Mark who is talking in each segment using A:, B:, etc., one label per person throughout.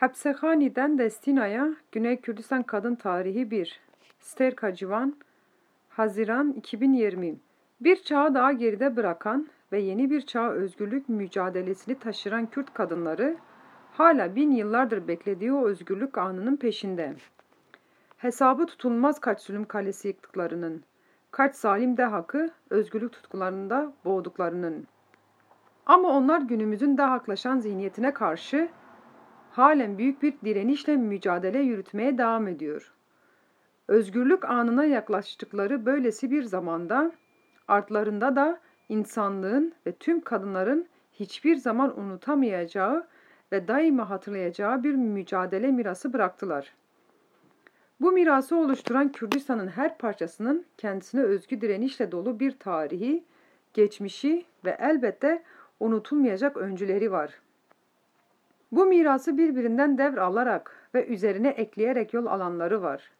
A: Hapsekhani'den Destina'ya Güney Kürdistan Kadın Tarihi 1 Sterka Civan Haziran 2020 Bir çağı daha geride bırakan ve yeni bir çağ özgürlük mücadelesini taşıran Kürt kadınları hala bin yıllardır beklediği o özgürlük anının peşinde. Hesabı tutulmaz kaç zulüm kalesi yıktıklarının, kaç zalim de hakkı özgürlük tutkularında boğduklarının. Ama onlar günümüzün de haklaşan zihniyetine karşı halen büyük bir direnişle mücadele yürütmeye devam ediyor. Özgürlük anına yaklaştıkları böylesi bir zamanda artlarında da insanlığın ve tüm kadınların hiçbir zaman unutamayacağı ve daima hatırlayacağı bir mücadele mirası bıraktılar. Bu mirası oluşturan Kürdistan'ın her parçasının kendisine özgü direnişle dolu bir tarihi, geçmişi ve elbette unutulmayacak öncüleri var.'' Bu mirası birbirinden devr alarak ve üzerine ekleyerek yol alanları var.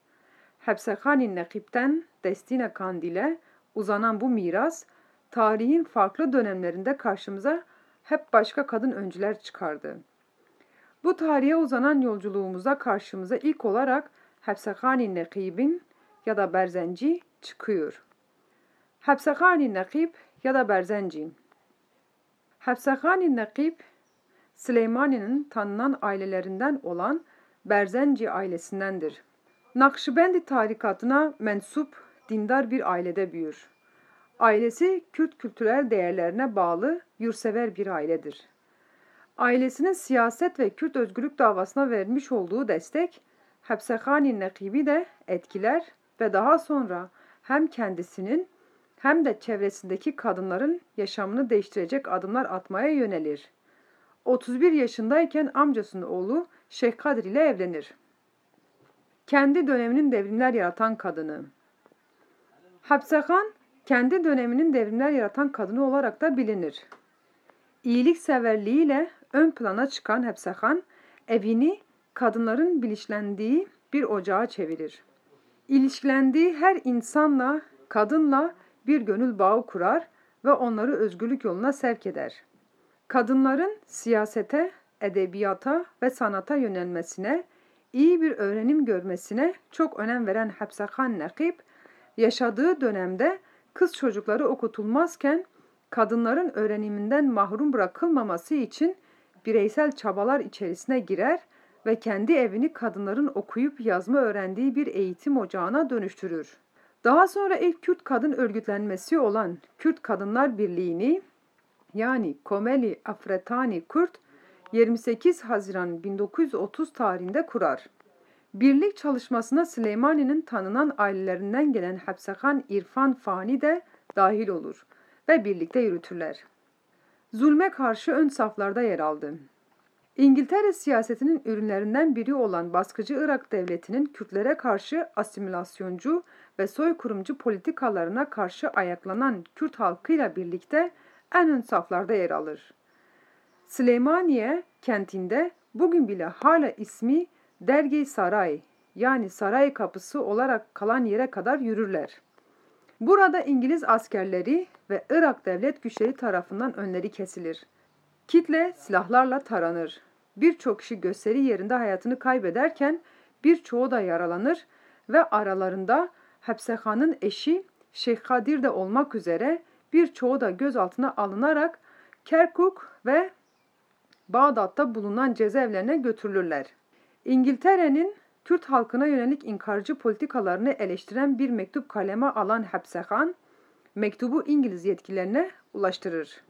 A: Hepsekhani Nekip'ten Destina Kandil'e uzanan bu miras, tarihin farklı dönemlerinde karşımıza hep başka kadın öncüler çıkardı. Bu tarihe uzanan yolculuğumuza karşımıza ilk olarak Hepsekhani Nekib'in ya da Berzenci çıkıyor. Hepsekhani Nekib ya da Berzenci Hepsekhani Nekib Süleymani'nin tanınan ailelerinden olan Berzenci ailesindendir. Nakşibendi tarikatına mensup dindar bir ailede büyür. Ailesi Kürt kültürel değerlerine bağlı yursever bir ailedir. Ailesinin siyaset ve Kürt özgürlük davasına vermiş olduğu destek, Hepsekhani Nekibi de etkiler ve daha sonra hem kendisinin hem de çevresindeki kadınların yaşamını değiştirecek adımlar atmaya yönelir. 31 yaşındayken amcasının oğlu Şeyh Kadir ile evlenir. Kendi döneminin devrimler yaratan kadını. Hapsehan, kendi döneminin devrimler yaratan kadını olarak da bilinir. İyilikseverliğiyle ön plana çıkan Hapsehan, evini kadınların bilinçlendiği bir ocağa çevirir. İlişkilendiği her insanla, kadınla bir gönül bağı kurar ve onları özgürlük yoluna sevk eder kadınların siyasete, edebiyata ve sanata yönelmesine, iyi bir öğrenim görmesine çok önem veren Hapsakan Nakib, yaşadığı dönemde kız çocukları okutulmazken kadınların öğreniminden mahrum bırakılmaması için bireysel çabalar içerisine girer ve kendi evini kadınların okuyup yazma öğrendiği bir eğitim ocağına dönüştürür. Daha sonra ilk Kürt kadın örgütlenmesi olan Kürt Kadınlar Birliği'ni yani Komeli Afretani Kurt 28 Haziran 1930 tarihinde kurar. Birlik çalışmasına Süleymani'nin tanınan ailelerinden gelen Hapsakan İrfan Fani de dahil olur ve birlikte yürütürler. Zulme karşı ön saflarda yer aldı. İngiltere siyasetinin ürünlerinden biri olan baskıcı Irak devletinin Kürtlere karşı asimilasyoncu ve soykurumcu politikalarına karşı ayaklanan Kürt halkıyla birlikte en ön saflarda yer alır. Süleymaniye kentinde bugün bile hala ismi Dergey Saray yani saray kapısı olarak kalan yere kadar yürürler. Burada İngiliz askerleri ve Irak devlet güçleri tarafından önleri kesilir. Kitle silahlarla taranır. Birçok kişi gösteri yerinde hayatını kaybederken birçoğu da yaralanır ve aralarında Hepsehan'ın eşi Şeyh Kadir de olmak üzere birçoğu da gözaltına alınarak Kerkuk ve Bağdat'ta bulunan cezaevlerine götürülürler. İngiltere'nin Kürt halkına yönelik inkarcı politikalarını eleştiren bir mektup kaleme alan Hepsehan, mektubu İngiliz yetkililerine ulaştırır.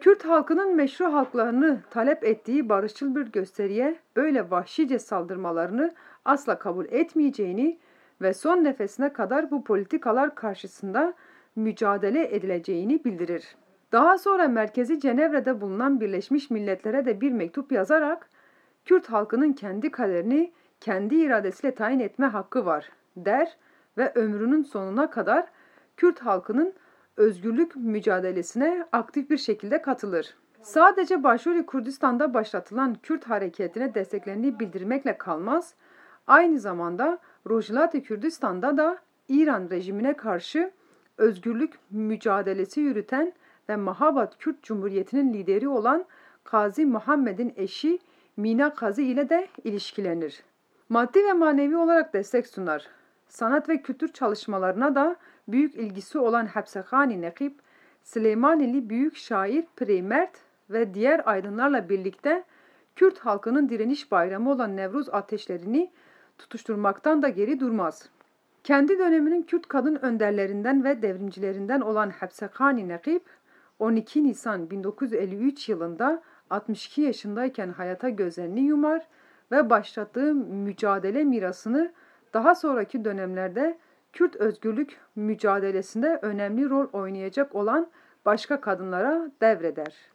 A: Kürt halkının meşru halklarını talep ettiği barışçıl bir gösteriye böyle vahşice saldırmalarını asla kabul etmeyeceğini ve son nefesine kadar bu politikalar karşısında mücadele edileceğini bildirir. Daha sonra merkezi Cenevre'de bulunan Birleşmiş Milletler'e de bir mektup yazarak Kürt halkının kendi kaderini kendi iradesiyle tayin etme hakkı var der ve ömrünün sonuna kadar Kürt halkının özgürlük mücadelesine aktif bir şekilde katılır. Sadece Başuri Kürdistan'da başlatılan Kürt hareketine desteklendiği bildirmekle kalmaz, aynı zamanda Rojilati Kürdistan'da da İran rejimine karşı özgürlük mücadelesi yürüten ve Mahabat Kürt Cumhuriyeti'nin lideri olan Kazi Muhammed'in eşi Mina Kazı ile de ilişkilenir. Maddi ve manevi olarak destek sunar. Sanat ve kültür çalışmalarına da büyük ilgisi olan Hepsekhani Nekip, Süleymanili büyük şair Preymert ve diğer aydınlarla birlikte Kürt halkının direniş bayramı olan Nevruz ateşlerini tutuşturmaktan da geri durmaz. Kendi döneminin Kürt kadın önderlerinden ve devrimcilerinden olan Hepsekhani Nekip, 12 Nisan 1953 yılında 62 yaşındayken hayata gözlerini yumar ve başlattığı mücadele mirasını daha sonraki dönemlerde Kürt özgürlük mücadelesinde önemli rol oynayacak olan başka kadınlara devreder.